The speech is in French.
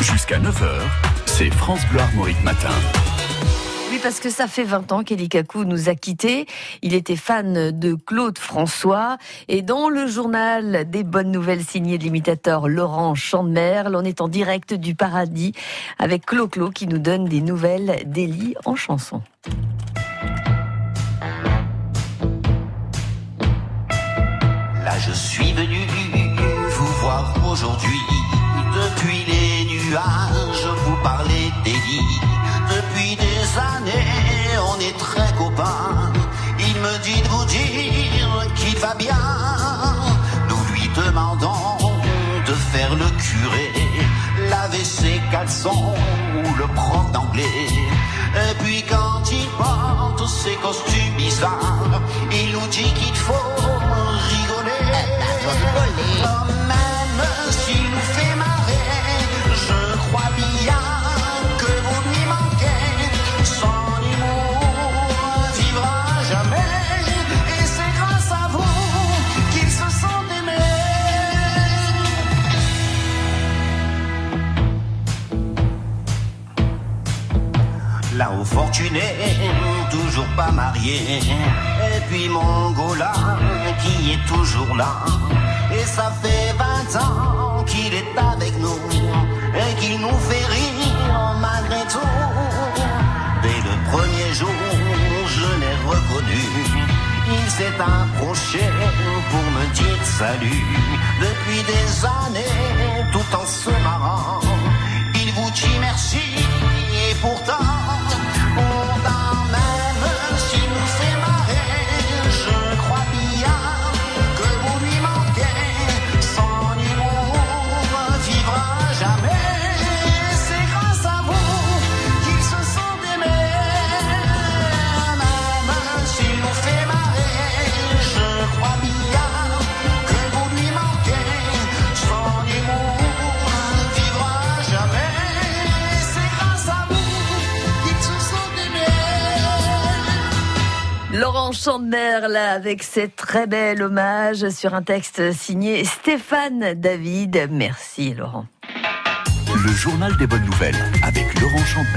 Jusqu'à 9h, c'est France Bleu Armorique Matin. Oui, parce que ça fait 20 ans qu'Eli Kakou nous a quittés. Il était fan de Claude François. Et dans le journal des bonnes nouvelles signé de l'imitateur Laurent Chandemerle, on est en direct du paradis avec Clo Clo qui nous donne des nouvelles d'Eli en chanson. Là, je suis venu vous voir aujourd'hui. Depuis des années, on est très copains. Il me dit de vous dire qu'il va bien. Nous lui demandons de faire le curé, laver ses caleçons ou le prof d'anglais. Et puis quand il porte ses costumes bizarres, il nous dit qu'il faut rigoler. Là au fortuné, toujours pas marié. Et puis mon Gola qui est toujours là. Et ça fait 20 ans qu'il est avec nous. Et qu'il nous fait rire malgré tout. Dès le premier jour, je l'ai reconnu. Il s'est approché pour me dire salut. Depuis des années, tout en se marrant, Laurent Chandemerle avec ces très bel hommage sur un texte signé Stéphane David. Merci Laurent. Le journal des bonnes nouvelles avec Laurent Champmer.